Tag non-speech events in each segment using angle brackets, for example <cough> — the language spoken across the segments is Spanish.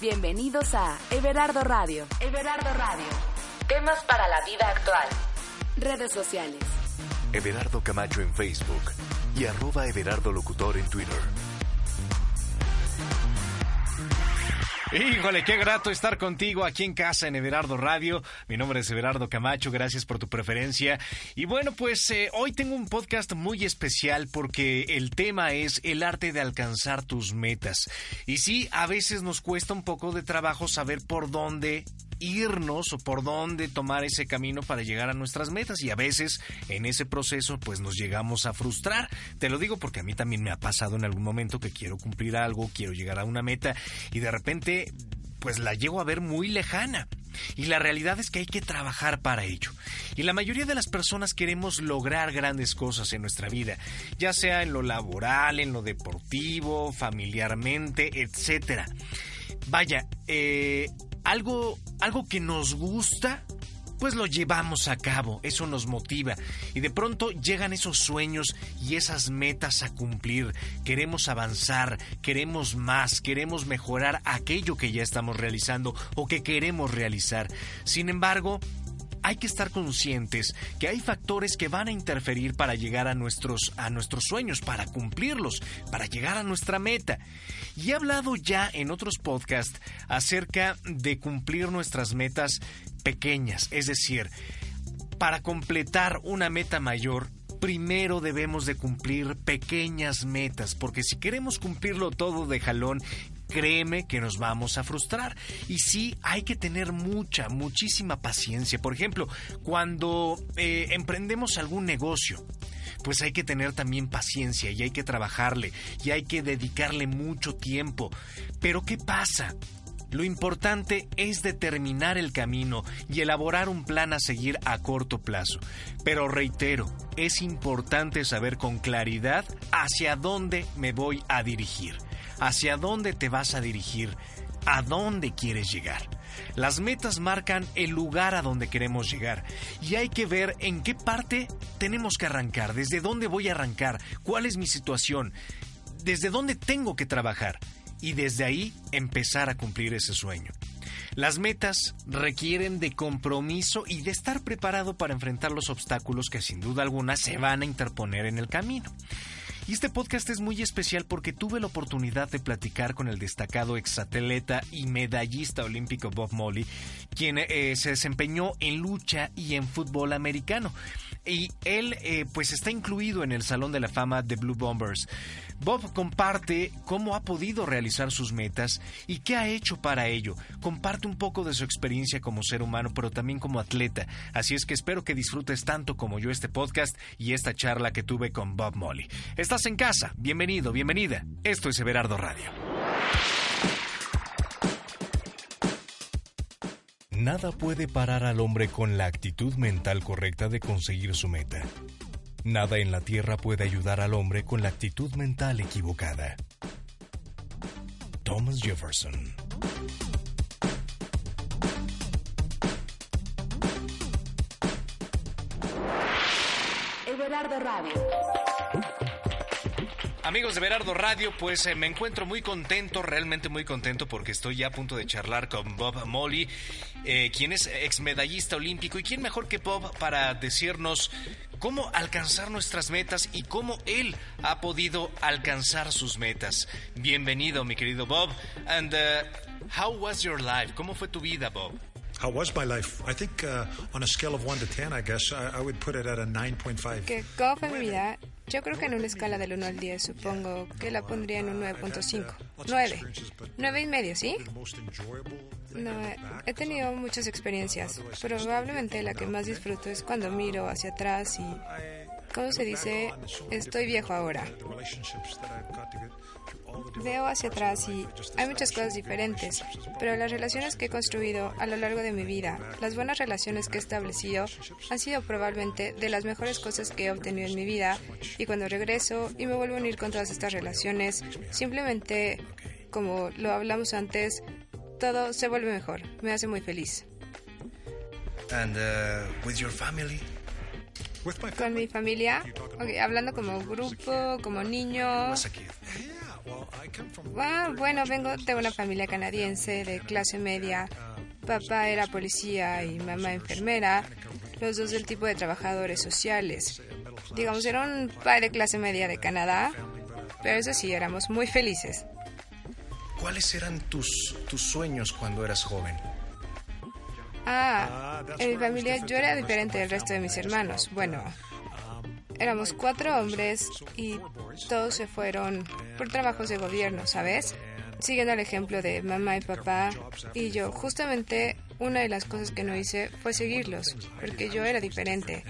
Bienvenidos a Everardo Radio. Everardo Radio. Temas para la vida actual. Redes sociales. Everardo Camacho en Facebook y arroba Everardo Locutor en Twitter. Híjole, qué grato estar contigo aquí en casa en Everardo Radio. Mi nombre es Everardo Camacho, gracias por tu preferencia. Y bueno, pues eh, hoy tengo un podcast muy especial porque el tema es el arte de alcanzar tus metas. Y sí, a veces nos cuesta un poco de trabajo saber por dónde irnos o por dónde tomar ese camino para llegar a nuestras metas y a veces en ese proceso pues nos llegamos a frustrar. Te lo digo porque a mí también me ha pasado en algún momento que quiero cumplir algo, quiero llegar a una meta y de repente pues la llego a ver muy lejana. Y la realidad es que hay que trabajar para ello. Y la mayoría de las personas queremos lograr grandes cosas en nuestra vida, ya sea en lo laboral, en lo deportivo, familiarmente, etcétera. Vaya, eh, algo, algo que nos gusta, pues lo llevamos a cabo, eso nos motiva y de pronto llegan esos sueños y esas metas a cumplir. Queremos avanzar, queremos más, queremos mejorar aquello que ya estamos realizando o que queremos realizar. Sin embargo, hay que estar conscientes que hay factores que van a interferir para llegar a nuestros, a nuestros sueños, para cumplirlos, para llegar a nuestra meta. Y he hablado ya en otros podcasts acerca de cumplir nuestras metas pequeñas, es decir, para completar una meta mayor, primero debemos de cumplir pequeñas metas, porque si queremos cumplirlo todo de jalón, créeme que nos vamos a frustrar. Y sí, hay que tener mucha, muchísima paciencia. Por ejemplo, cuando eh, emprendemos algún negocio, pues hay que tener también paciencia y hay que trabajarle y hay que dedicarle mucho tiempo. Pero ¿qué pasa? Lo importante es determinar el camino y elaborar un plan a seguir a corto plazo. Pero reitero, es importante saber con claridad hacia dónde me voy a dirigir hacia dónde te vas a dirigir, a dónde quieres llegar. Las metas marcan el lugar a donde queremos llegar y hay que ver en qué parte tenemos que arrancar, desde dónde voy a arrancar, cuál es mi situación, desde dónde tengo que trabajar y desde ahí empezar a cumplir ese sueño. Las metas requieren de compromiso y de estar preparado para enfrentar los obstáculos que sin duda alguna se van a interponer en el camino. Y este podcast es muy especial porque tuve la oportunidad de platicar con el destacado exatleta y medallista olímpico Bob Molly, quien eh, se desempeñó en lucha y en fútbol americano. Y él eh, pues está incluido en el Salón de la Fama de Blue Bombers. Bob comparte cómo ha podido realizar sus metas y qué ha hecho para ello. Comparte un poco de su experiencia como ser humano, pero también como atleta. Así es que espero que disfrutes tanto como yo este podcast y esta charla que tuve con Bob Molly. Estás en casa, bienvenido, bienvenida. Esto es Everardo Radio. Nada puede parar al hombre con la actitud mental correcta de conseguir su meta. Nada en la Tierra puede ayudar al hombre con la actitud mental equivocada. Thomas Jefferson. Everardo Radio. Amigos de Berardo Radio, pues eh, me encuentro muy contento, realmente muy contento porque estoy ya a punto de charlar con Bob Molly, eh, quien es ex medallista olímpico y quién mejor que Bob para decirnos cómo alcanzar nuestras metas y cómo él ha podido alcanzar sus metas. Bienvenido, mi querido Bob. And uh, how was your life? ¿Cómo fue tu vida, Bob? How was my life? I think uh, on a scale of 1 to 10, I guess, I, I would put it at a 9.5. Que ¿Cómo fue mi vida? Yo creo que en una escala del 1 al 10 supongo que la pondría en un 9.5. 9. 9 y medio, ¿sí? No, he tenido muchas experiencias. Probablemente la que más disfruto es cuando miro hacia atrás y ¿cómo se dice? Estoy viejo ahora. Veo hacia atrás y hay muchas cosas diferentes, pero las relaciones que he construido a lo largo de mi vida, las buenas relaciones que he establecido, han sido probablemente de las mejores cosas que he obtenido en mi vida y cuando regreso y me vuelvo a unir con todas estas relaciones, simplemente, como lo hablamos antes, todo se vuelve mejor, me hace muy feliz. And uh, with your family? Con mi familia, okay, hablando como grupo, como niño. Ah, bueno, vengo de una familia canadiense de clase media. Papá era policía y mamá enfermera, los dos del tipo de trabajadores sociales. Digamos, era un padre de clase media de Canadá, pero eso sí, éramos muy felices. ¿Cuáles eran tus, tus sueños cuando eras joven? Ah, en mi familia yo era diferente del resto de mis hermanos. Bueno, éramos cuatro hombres y todos se fueron por trabajos de gobierno, ¿sabes? Siguiendo el ejemplo de mamá y papá y yo, justamente una de las cosas que no hice fue seguirlos, porque yo era diferente.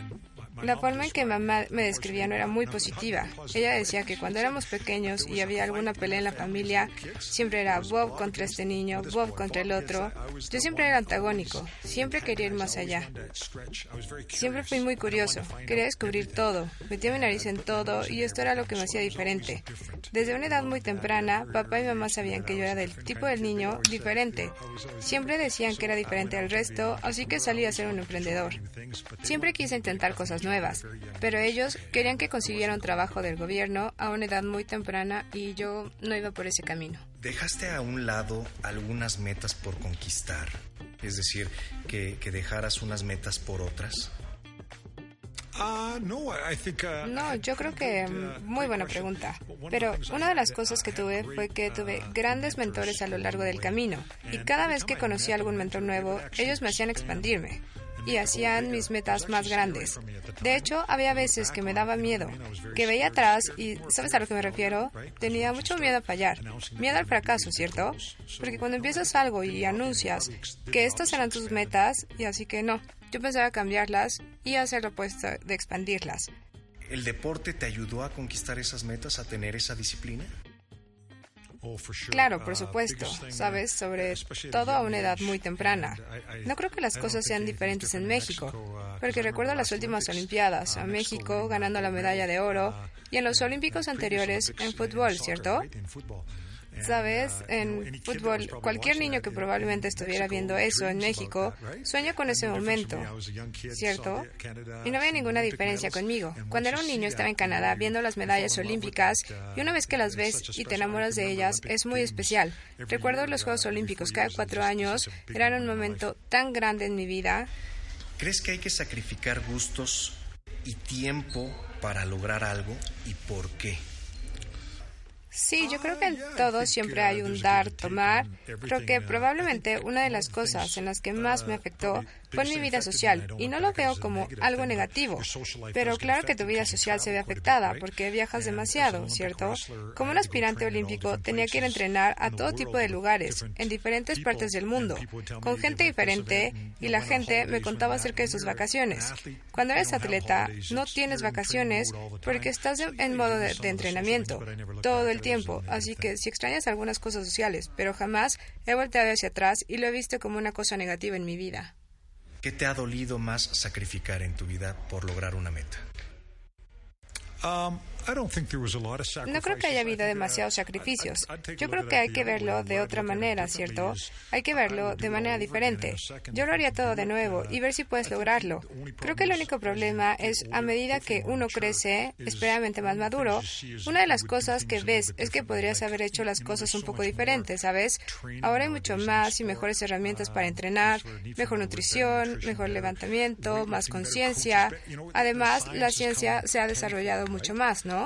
La forma en que mamá me describía no era muy positiva. Ella decía que cuando éramos pequeños y había alguna pelea en la familia, siempre era Bob contra este niño, Bob contra el otro. Yo siempre era antagónico, siempre quería ir más allá. Siempre fui muy curioso, quería descubrir todo, metía mi nariz en todo y esto era lo que me hacía diferente. Desde una edad muy temprana, papá y mamá sabían que yo era del tipo del niño diferente. Siempre decían que era diferente al resto, así que salí a ser un emprendedor. Siempre quise intentar cosas nuevas, pero ellos querían que consiguiera un trabajo del gobierno a una edad muy temprana y yo no iba por ese camino. ¿Dejaste a un lado algunas metas por conquistar? Es decir, que, que dejaras unas metas por otras. No, yo creo que muy buena pregunta. Pero una de las cosas que tuve fue que tuve grandes mentores a lo largo del camino. Y cada vez que conocí a algún mentor nuevo, ellos me hacían expandirme y hacían mis metas más grandes. De hecho, había veces que me daba miedo, que veía atrás y, ¿sabes a lo que me refiero? Tenía mucho miedo a fallar, miedo al fracaso, ¿cierto? Porque cuando empiezas algo y anuncias que estas eran tus metas, y así que no, yo pensaba cambiarlas y hacer lo opuesto de expandirlas. ¿El deporte te ayudó a conquistar esas metas, a tener esa disciplina? Claro, por supuesto, sabes, sobre todo a una edad muy temprana. No creo que las cosas sean diferentes en México, porque recuerdo las últimas Olimpiadas, a México ganando la medalla de oro y en los Olímpicos anteriores en fútbol, ¿cierto? Sabes, en fútbol, cualquier niño que probablemente estuviera viendo eso en México sueña con ese momento, ¿cierto? Y no había ninguna diferencia conmigo. Cuando era un niño estaba en Canadá viendo las medallas olímpicas y una vez que las ves y te enamoras de ellas es muy especial. Recuerdo los Juegos Olímpicos cada cuatro años, eran un momento tan grande en mi vida. ¿Crees que hay que sacrificar gustos y tiempo para lograr algo y por qué? Sí, yo creo que en todo siempre hay un dar, tomar. Creo que probablemente una de las cosas en las que más me afectó en mi vida social, y no lo veo como algo negativo, pero claro que tu vida social se ve afectada porque viajas demasiado, ¿cierto? Como un aspirante olímpico tenía que ir a entrenar a todo tipo de lugares, en diferentes partes del mundo, con gente diferente, y la gente me contaba acerca de sus vacaciones. Cuando eres atleta, no tienes vacaciones porque estás en modo de, de entrenamiento todo el tiempo, así que si extrañas algunas cosas sociales, pero jamás he volteado hacia atrás y lo he visto como una cosa negativa en mi vida. ¿Qué te ha dolido más sacrificar en tu vida por lograr una meta? No creo que haya habido demasiados sacrificios. Yo creo que hay que verlo de otra manera, ¿cierto? Hay que verlo de manera diferente. Yo lo haría todo de nuevo y ver si puedes lograrlo. Creo que el único problema es a medida que uno crece, esperadamente más maduro, una de las cosas que ves es que podrías haber hecho las cosas un poco diferentes, ¿sabes? Ahora hay mucho más y mejores herramientas para entrenar, mejor nutrición, mejor levantamiento, más conciencia. Además, la ciencia se ha desarrollado mucho más, ¿no?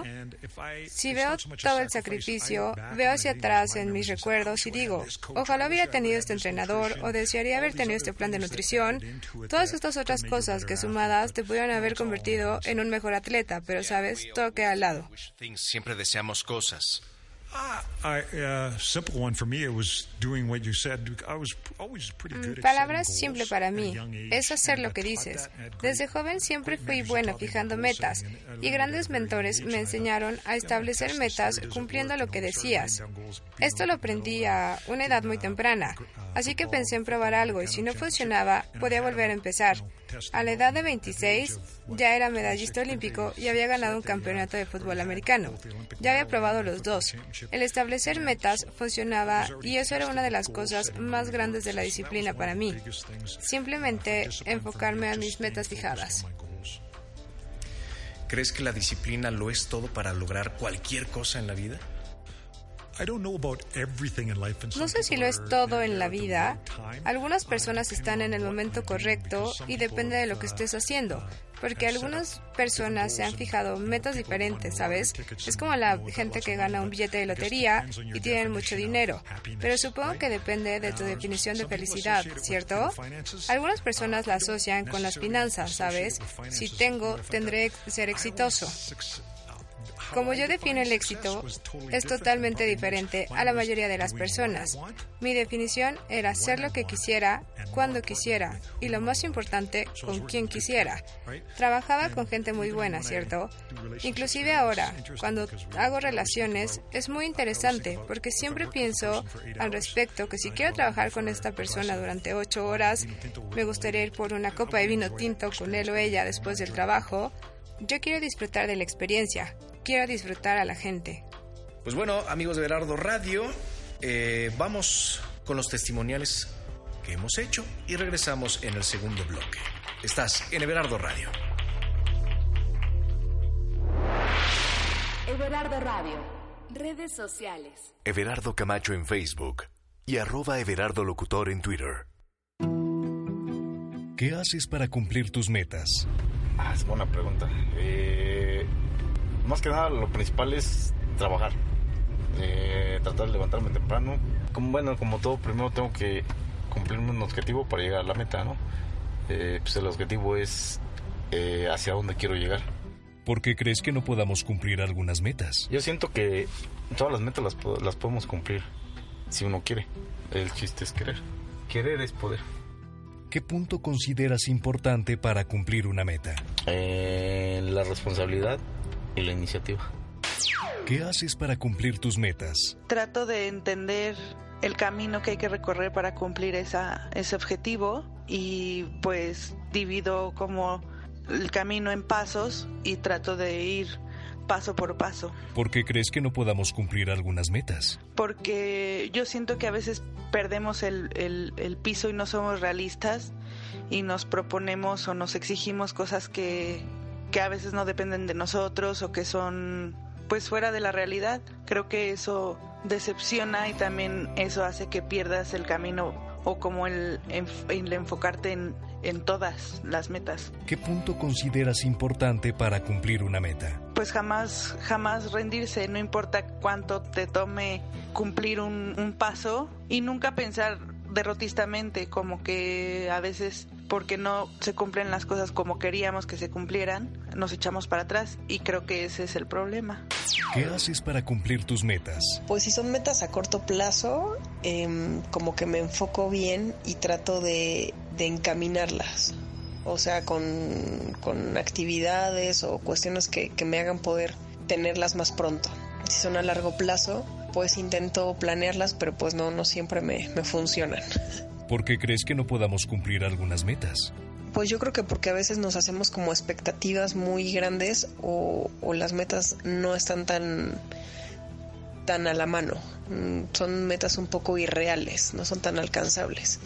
Si veo todo el sacrificio, veo hacia atrás en mis recuerdos y digo, ojalá hubiera tenido este entrenador o desearía haber tenido este plan de nutrición. Todas estas otras cosas que sumadas te pudieran haber convertido en un mejor atleta, pero sabes, todo queda al lado. Siempre deseamos cosas. Palabras simple para mí es hacer lo que dices. Desde joven siempre fui bueno fijando metas y grandes mentores me enseñaron a establecer metas cumpliendo lo que decías. Esto lo aprendí a una edad muy temprana, así que pensé en probar algo y si no funcionaba podía volver a empezar. A la edad de 26 ya era medallista olímpico y había ganado un campeonato de fútbol americano. Ya había probado los dos. El establecer metas funcionaba y eso era una de las cosas más grandes de la disciplina para mí. Simplemente enfocarme a mis metas fijadas. ¿Crees que la disciplina lo es todo para lograr cualquier cosa en la vida? No sé si lo es todo en la vida. Algunas personas están en el momento correcto y depende de lo que estés haciendo. Porque algunas personas se han fijado metas diferentes, ¿sabes? Es como la gente que gana un billete de lotería y tienen mucho dinero. Pero supongo que depende de tu definición de felicidad, ¿cierto? Algunas personas la asocian con las finanzas, ¿sabes? Si tengo, tendré ser exitoso. Como yo defino el éxito, es totalmente diferente a la mayoría de las personas. Mi definición era hacer lo que quisiera, cuando quisiera y lo más importante, con quien quisiera. Trabajaba con gente muy buena, ¿cierto? Inclusive ahora, cuando hago relaciones, es muy interesante porque siempre pienso al respecto que si quiero trabajar con esta persona durante ocho horas, me gustaría ir por una copa de vino tinto con él o ella después del trabajo, yo quiero disfrutar de la experiencia, quiero disfrutar a la gente. Pues bueno, amigos de Berardo Radio, eh, vamos con los testimoniales que hemos hecho y regresamos en el segundo bloque. Estás en Everardo Radio. Everardo Radio. Redes sociales. Everardo Camacho en Facebook y arroba Everardo Locutor en Twitter. ¿Qué haces para cumplir tus metas? Ah, es buena pregunta. Eh, más que nada, lo principal es trabajar. Eh, tratar de levantarme temprano. Como, bueno, como todo, primero tengo que cumplir un objetivo para llegar a la meta, ¿no? Eh, pues el objetivo es eh, hacia dónde quiero llegar. ¿Por qué crees que no podamos cumplir algunas metas? Yo siento que todas las metas las, las podemos cumplir si uno quiere. El chiste es querer. Querer es poder. ¿Qué punto consideras importante para cumplir una meta? Eh, la responsabilidad y la iniciativa. ¿Qué haces para cumplir tus metas? Trato de entender el camino que hay que recorrer para cumplir esa, ese objetivo y pues divido como el camino en pasos y trato de ir paso por paso. ¿Por qué crees que no podamos cumplir algunas metas? Porque yo siento que a veces perdemos el, el, el, piso y no somos realistas y nos proponemos o nos exigimos cosas que, que a veces no dependen de nosotros o que son pues fuera de la realidad. Creo que eso decepciona y también eso hace que pierdas el camino o como el, el enfocarte en, en todas las metas. ¿Qué punto consideras importante para cumplir una meta? Pues jamás, jamás rendirse, no importa cuánto te tome cumplir un, un paso y nunca pensar derrotistamente, como que a veces porque no se cumplen las cosas como queríamos que se cumplieran, nos echamos para atrás y creo que ese es el problema. ¿Qué haces para cumplir tus metas? Pues si son metas a corto plazo, eh, como que me enfoco bien y trato de, de encaminarlas. O sea, con, con, actividades o cuestiones que, que me hagan poder tenerlas más pronto. Si son a largo plazo, pues intento planearlas, pero pues no, no siempre me, me funcionan. ¿Por qué crees que no podamos cumplir algunas metas? Pues yo creo que porque a veces nos hacemos como expectativas muy grandes o, o las metas no están tan, tan a la mano. Son metas un poco irreales, no son tan alcanzables.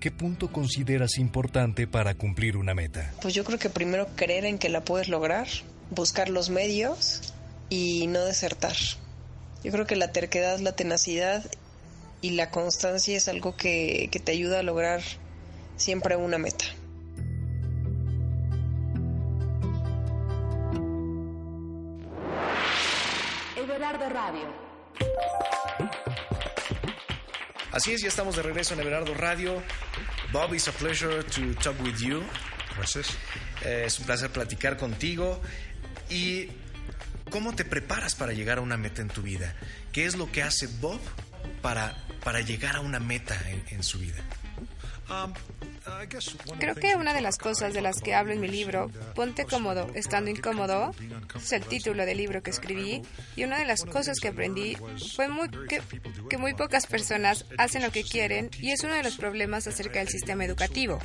¿Qué punto consideras importante para cumplir una meta? Pues yo creo que primero creer en que la puedes lograr, buscar los medios y no desertar. Yo creo que la terquedad, la tenacidad y la constancia es algo que, que te ayuda a lograr siempre una meta. Everardo Radio. Así es, ya estamos de regreso en Everardo Radio. Bob, it's a pleasure to talk with you. Gracias. Eh, es un placer platicar contigo. Y ¿Cómo te preparas para llegar a una meta en tu vida? ¿Qué es lo que hace Bob para, para llegar a una meta en, su vida? Um, Creo que una de las cosas de las que hablo en mi libro, Ponte cómodo, estando incómodo, es el título del libro que escribí, y una de las cosas que aprendí fue muy, que, que muy pocas personas hacen lo que quieren y es uno de los problemas acerca del sistema educativo.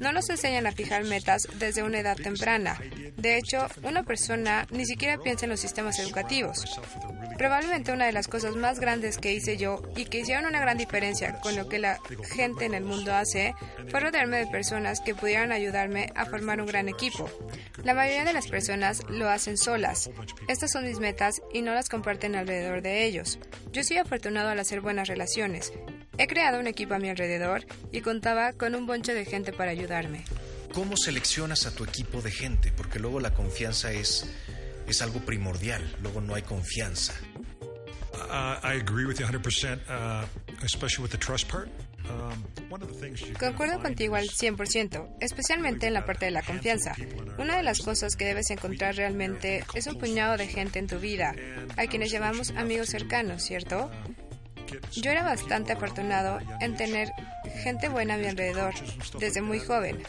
No nos enseñan a fijar metas desde una edad temprana. De hecho, una persona ni siquiera piensa en los sistemas educativos. Probablemente una de las cosas más grandes que hice yo y que hicieron una gran diferencia con lo que la gente en el mundo hace fue rodearme de personas que pudieran ayudarme a formar un gran equipo. La mayoría de las personas lo hacen solas. Estas son mis metas y no las comparten alrededor de ellos. Yo soy afortunado al hacer buenas relaciones. He creado un equipo a mi alrededor y contaba con un bonche de gente para ayudarme. ¿Cómo seleccionas a tu equipo de gente? Porque luego la confianza es, es algo primordial, luego no hay confianza. Uh, I agree with you 100%, uh, especially with the trust part. Concuerdo contigo al 100%, especialmente en la parte de la confianza. Una de las cosas que debes encontrar realmente es un puñado de gente en tu vida, a quienes llamamos amigos cercanos, ¿cierto? Yo era bastante afortunado en tener gente buena a mi alrededor desde muy joven.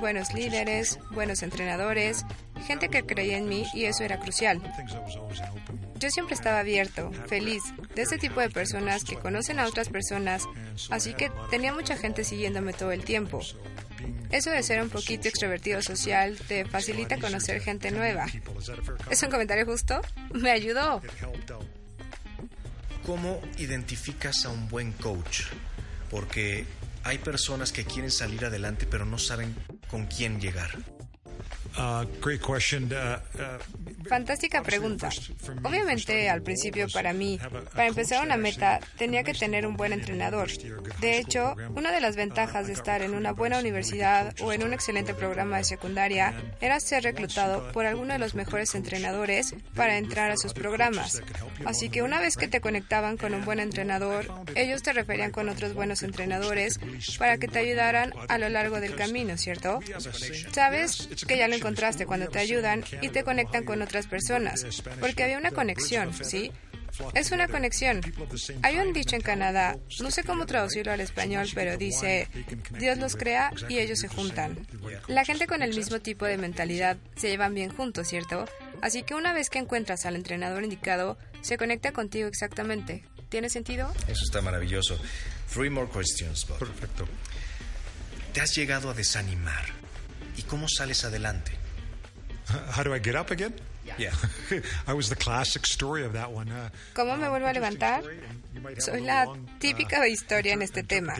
Buenos líderes, buenos entrenadores, gente que creía en mí y eso era crucial. Yo siempre estaba abierto, feliz, de ese tipo de personas que conocen a otras personas, así que tenía mucha gente siguiéndome todo el tiempo. Eso de ser un poquito extrovertido social te facilita conocer gente nueva. ¿Es un comentario justo? Me ayudó. ¿Cómo identificas a un buen coach? Porque hay personas que quieren salir adelante pero no saben con quién llegar. Uh, great question. Uh, uh, Fantástica pregunta. Obviamente, al principio para mí, para empezar una meta, tenía que tener un buen entrenador. De hecho, una de las ventajas de estar en una buena universidad o en un excelente programa de secundaria era ser reclutado por alguno de los mejores entrenadores para entrar a sus programas. Así que una vez que te conectaban con un buen entrenador, ellos te referían con otros buenos entrenadores para que te ayudaran a lo largo del camino, ¿cierto? Sabes que ya lo encontraste cuando te ayudan y te conectan con otras personas, porque había una conexión, ¿sí? Es una conexión. Hay un dicho en Canadá, no sé cómo traducirlo al español, pero dice, Dios los crea y ellos se juntan. La gente con el mismo tipo de mentalidad se llevan bien juntos, ¿cierto? Así que una vez que encuentras al entrenador indicado, se conecta contigo exactamente. ¿Tiene sentido? Eso está maravilloso. Three more questions, Bob. Perfecto. ¿Te has llegado a desanimar? ¿Y cómo sales adelante? How do I get up again? Yeah. <laughs> I was the classic story of that one. Uh, ¿Cómo me vuelvo a levantar? Soy la típica historia en este tema.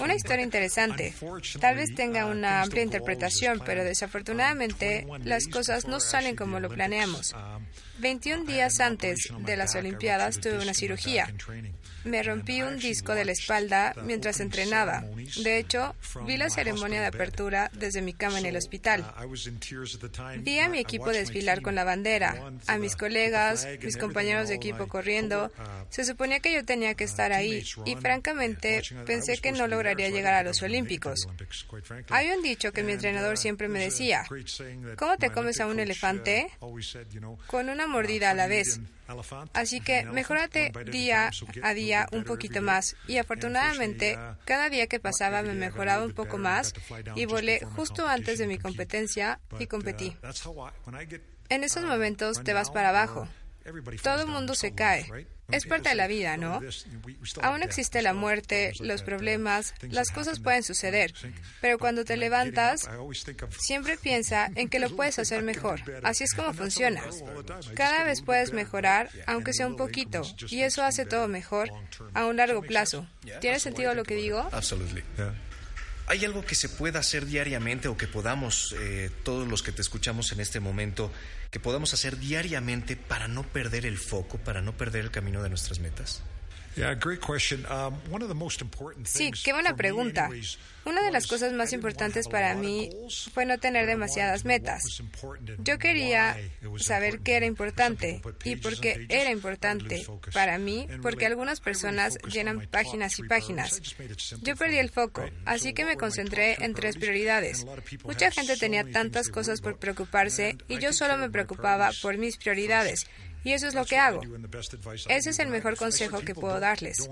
Una historia interesante. Tal vez tenga una amplia interpretación, pero desafortunadamente las cosas no salen como lo planeamos. 21 días antes de las Olimpiadas tuve una cirugía. Me rompí un disco de la espalda mientras entrenaba. De hecho, vi la ceremonia de apertura desde mi cama en el hospital. Vi a mi equipo desfilar con la bandera, a mis colegas, mis compañeros de equipo corriendo. Se suponía que yo tenía que estar ahí y francamente pensé que no lograría llegar a los Olímpicos. Hay un dicho que mi entrenador siempre me decía, ¿cómo te comes a un elefante? Con una mordida a la vez. Así que mejorate día a día un poquito más. Y afortunadamente, cada día que pasaba me mejoraba un poco más y volé justo antes de mi competencia y competí. En esos momentos te vas para abajo. Todo el mundo se cae. Es parte de la vida, ¿no? Aún existe la muerte, los problemas, las cosas pueden suceder, pero cuando te levantas, siempre piensa <laughs> en que lo puedes hacer mejor. Así es como funciona. Cada vez puedes mejorar, aunque sea un poquito, y eso hace todo mejor a un largo plazo. ¿Tiene sentido lo que digo? Absolutely. ¿Hay algo que se pueda hacer diariamente o que podamos, eh, todos los que te escuchamos en este momento, que podamos hacer diariamente para no perder el foco, para no perder el camino de nuestras metas? Sí, qué buena pregunta. Una de las cosas más importantes para mí fue no tener demasiadas metas. Yo quería saber qué era importante y por qué era importante para mí, porque algunas personas llenan páginas y páginas. Yo perdí el foco, así que me concentré en tres prioridades. Mucha gente tenía tantas cosas por preocuparse y yo solo me preocupaba por mis prioridades. Y eso es lo que hago. Ese es el mejor consejo que puedo darles.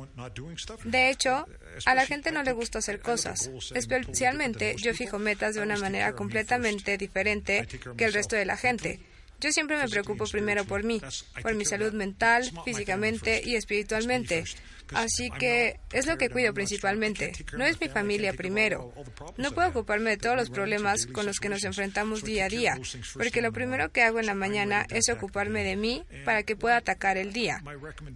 De hecho, a la gente no le gusta hacer cosas. Especialmente yo fijo metas de una manera completamente diferente que el resto de la gente. Yo siempre me preocupo primero por mí, por mi salud mental, físicamente y espiritualmente. Así que es lo que cuido principalmente. No es mi familia primero. No puedo ocuparme de todos los problemas con los que nos enfrentamos día a día, porque lo primero que hago en la mañana es ocuparme de mí para que pueda atacar el día.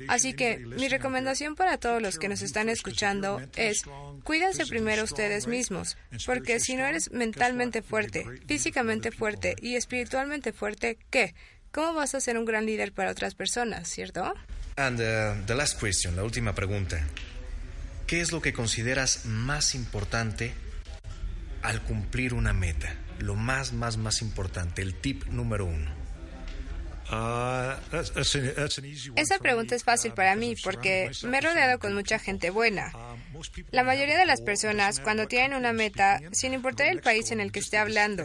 Así que mi recomendación para todos los que nos están escuchando es cuídense primero ustedes mismos, porque si no eres mentalmente fuerte, físicamente fuerte y espiritualmente fuerte, ¿Cómo vas a ser un gran líder para otras personas, cierto? And uh, the last question, la última pregunta. ¿Qué es lo que consideras más importante al cumplir una meta? Lo más, más, más importante, el tip número uno. Uh, Esa pregunta es fácil para mí porque me he rodeado con mucha gente buena. La mayoría de las personas, cuando tienen una meta, sin importar el país en el que esté hablando,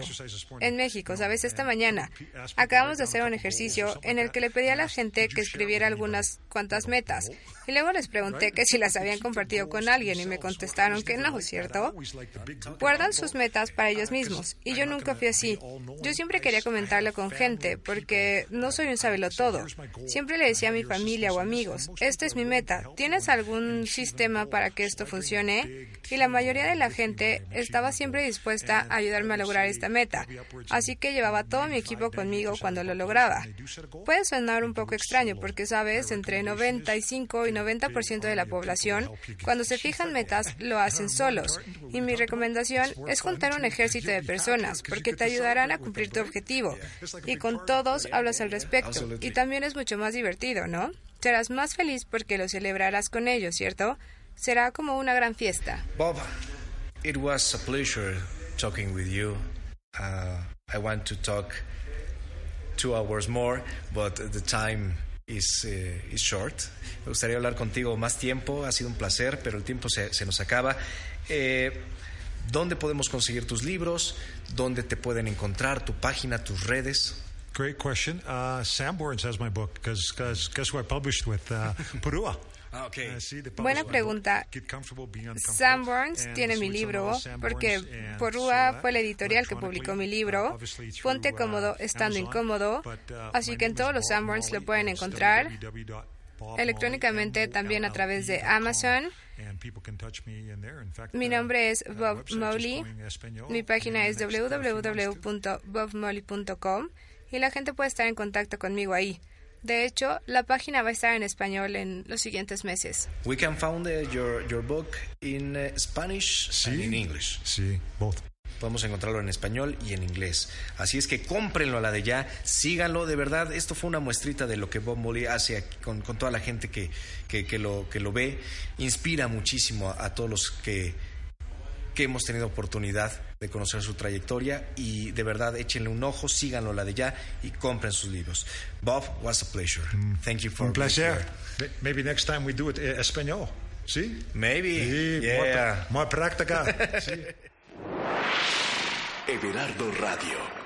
en México, sabes, esta mañana, acabamos de hacer un ejercicio en el que le pedí a la gente que escribiera algunas cuantas metas. Y luego les pregunté que si las habían compartido con alguien y me contestaron que no, ¿cierto? Guardan sus metas para ellos mismos. Y yo nunca fui así. Yo siempre quería comentarlo con gente porque no soy un todo. Siempre le decía a mi familia o amigos, esta es mi meta. ¿Tienes algún sistema para que esto funcione? Y la mayoría de la gente estaba siempre dispuesta a ayudarme a lograr esta meta. Así que llevaba todo mi equipo conmigo cuando lo lograba. Puede sonar un poco extraño porque, sabes, entre 95 y 90% de la población, cuando se fijan metas, lo hacen solos. Y mi recomendación es juntar un ejército de personas porque te ayudarán a cumplir tu objetivo. Y con todos hablas al respecto. Y también es mucho más divertido, ¿no? Serás más feliz porque lo celebrarás con ellos, ¿cierto? Será como una gran fiesta. Bob, it was a pleasure talking with you. Uh, I want to talk two hours more, but the time is, uh, is short. Me gustaría hablar contigo más tiempo, ha sido un placer, pero el tiempo se, se nos acaba. Eh, ¿Dónde podemos conseguir tus libros? ¿Dónde te pueden encontrar? ¿Tu página, tus redes? Great question. Uh, Sanborns has my book because guess who I published with uh, <laughs> Purua. Ah, uh, Buena pregunta. Sanborns tiene mi libro porque Porrua fue la editorial que publicó mi libro. Ponte cómodo estando incómodo. Así que en todos los Sanborns lo pueden encontrar electrónicamente también a través de Amazon. Mi nombre es Bob Molly. Mi página es www.bobmolly.com y la gente puede estar en contacto conmigo ahí. De hecho, la página va a estar en español en los siguientes meses. We can find uh, your, your book in uh, Spanish sí, and in English. Sí, both. Podemos encontrarlo en español y en inglés. Así es que cómprenlo a la de ya, síganlo. De verdad, esto fue una muestrita de lo que Bob Molly hace con, con toda la gente que, que, que, lo, que lo ve. Inspira muchísimo a, a todos los que que hemos tenido oportunidad de conocer su trayectoria y de verdad échenle un ojo, síganlo la de ya y compren sus libros. Bob, was a pleasure. Mm. Thank you for Un placer. Maybe next time we do it in español. ¿Sí? Maybe. Sí, yeah. Más práctica. <laughs> sí. Everardo Radio.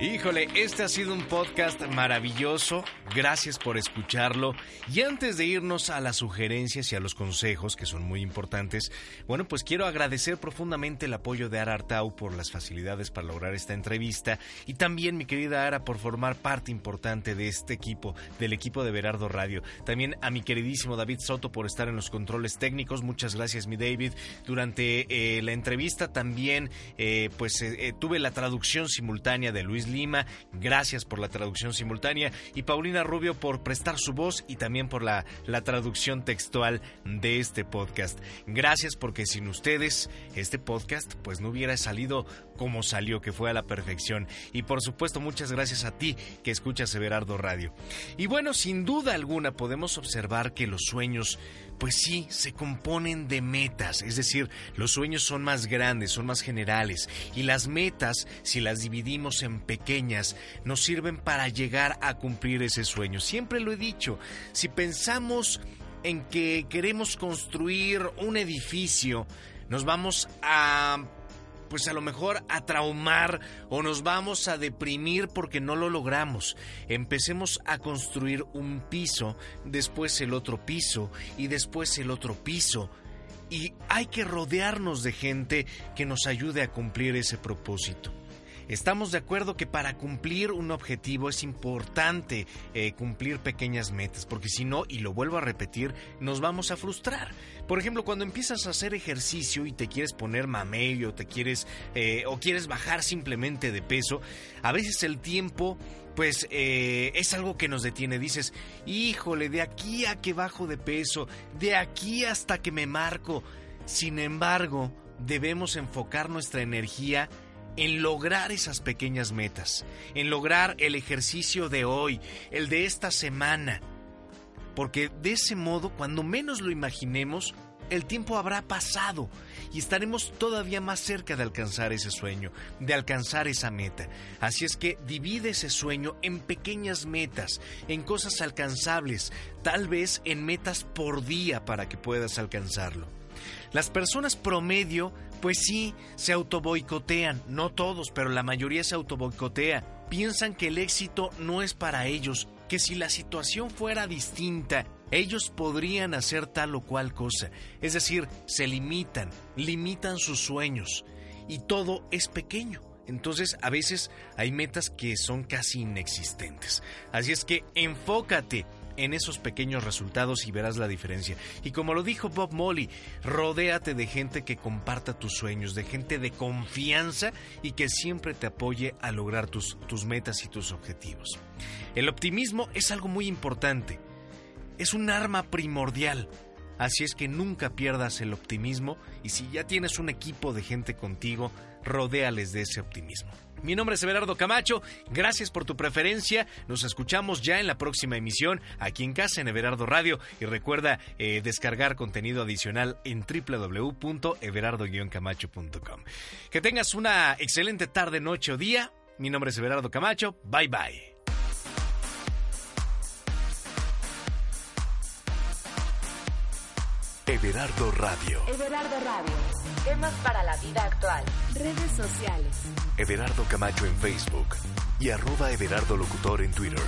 Híjole, este ha sido un podcast maravilloso. Gracias por escucharlo. Y antes de irnos a las sugerencias y a los consejos, que son muy importantes, bueno, pues quiero agradecer profundamente el apoyo de Ara Artau por las facilidades para lograr esta entrevista y también mi querida Ara por formar parte importante de este equipo, del equipo de Berardo Radio. También a mi queridísimo David Soto por estar en los controles técnicos. Muchas gracias, mi David. Durante eh, la entrevista también, eh, pues eh, tuve la traducción simultánea de Luis Gracias por la traducción simultánea, y Paulina Rubio por prestar su voz y también por la, la traducción textual de este podcast. Gracias porque sin ustedes este podcast pues no hubiera salido como salió, que fue a la perfección. Y por supuesto muchas gracias a ti que escuchas Everardo Radio. Y bueno, sin duda alguna podemos observar que los sueños pues sí, se componen de metas, es decir, los sueños son más grandes, son más generales, y las metas, si las dividimos en pequeñas, nos sirven para llegar a cumplir ese sueño. Siempre lo he dicho, si pensamos en que queremos construir un edificio, nos vamos a pues a lo mejor a traumar o nos vamos a deprimir porque no lo logramos. Empecemos a construir un piso, después el otro piso y después el otro piso. Y hay que rodearnos de gente que nos ayude a cumplir ese propósito. Estamos de acuerdo que para cumplir un objetivo es importante eh, cumplir pequeñas metas, porque si no, y lo vuelvo a repetir, nos vamos a frustrar. Por ejemplo, cuando empiezas a hacer ejercicio y te quieres poner mamello, te quieres eh, o quieres bajar simplemente de peso, a veces el tiempo pues eh, es algo que nos detiene. Dices, híjole, de aquí a que bajo de peso, de aquí hasta que me marco. Sin embargo, debemos enfocar nuestra energía en lograr esas pequeñas metas, en lograr el ejercicio de hoy, el de esta semana. Porque de ese modo, cuando menos lo imaginemos, el tiempo habrá pasado y estaremos todavía más cerca de alcanzar ese sueño, de alcanzar esa meta. Así es que divide ese sueño en pequeñas metas, en cosas alcanzables, tal vez en metas por día para que puedas alcanzarlo. Las personas promedio pues sí, se autoboicotean, no todos, pero la mayoría se autoboicotea. Piensan que el éxito no es para ellos, que si la situación fuera distinta, ellos podrían hacer tal o cual cosa. Es decir, se limitan, limitan sus sueños y todo es pequeño. Entonces a veces hay metas que son casi inexistentes. Así es que enfócate en esos pequeños resultados y verás la diferencia. Y como lo dijo Bob Molly, rodéate de gente que comparta tus sueños, de gente de confianza y que siempre te apoye a lograr tus, tus metas y tus objetivos. El optimismo es algo muy importante. Es un arma primordial. Así es que nunca pierdas el optimismo y si ya tienes un equipo de gente contigo, rodéales de ese optimismo. Mi nombre es Everardo Camacho, gracias por tu preferencia, nos escuchamos ya en la próxima emisión aquí en casa en Everardo Radio y recuerda eh, descargar contenido adicional en www.everardo-camacho.com. Que tengas una excelente tarde, noche o día, mi nombre es Everardo Camacho, bye bye. Everardo Radio. Everardo Radio. Temas para la vida actual. Redes sociales. Everardo Camacho en Facebook y arroba Everardo Locutor en Twitter.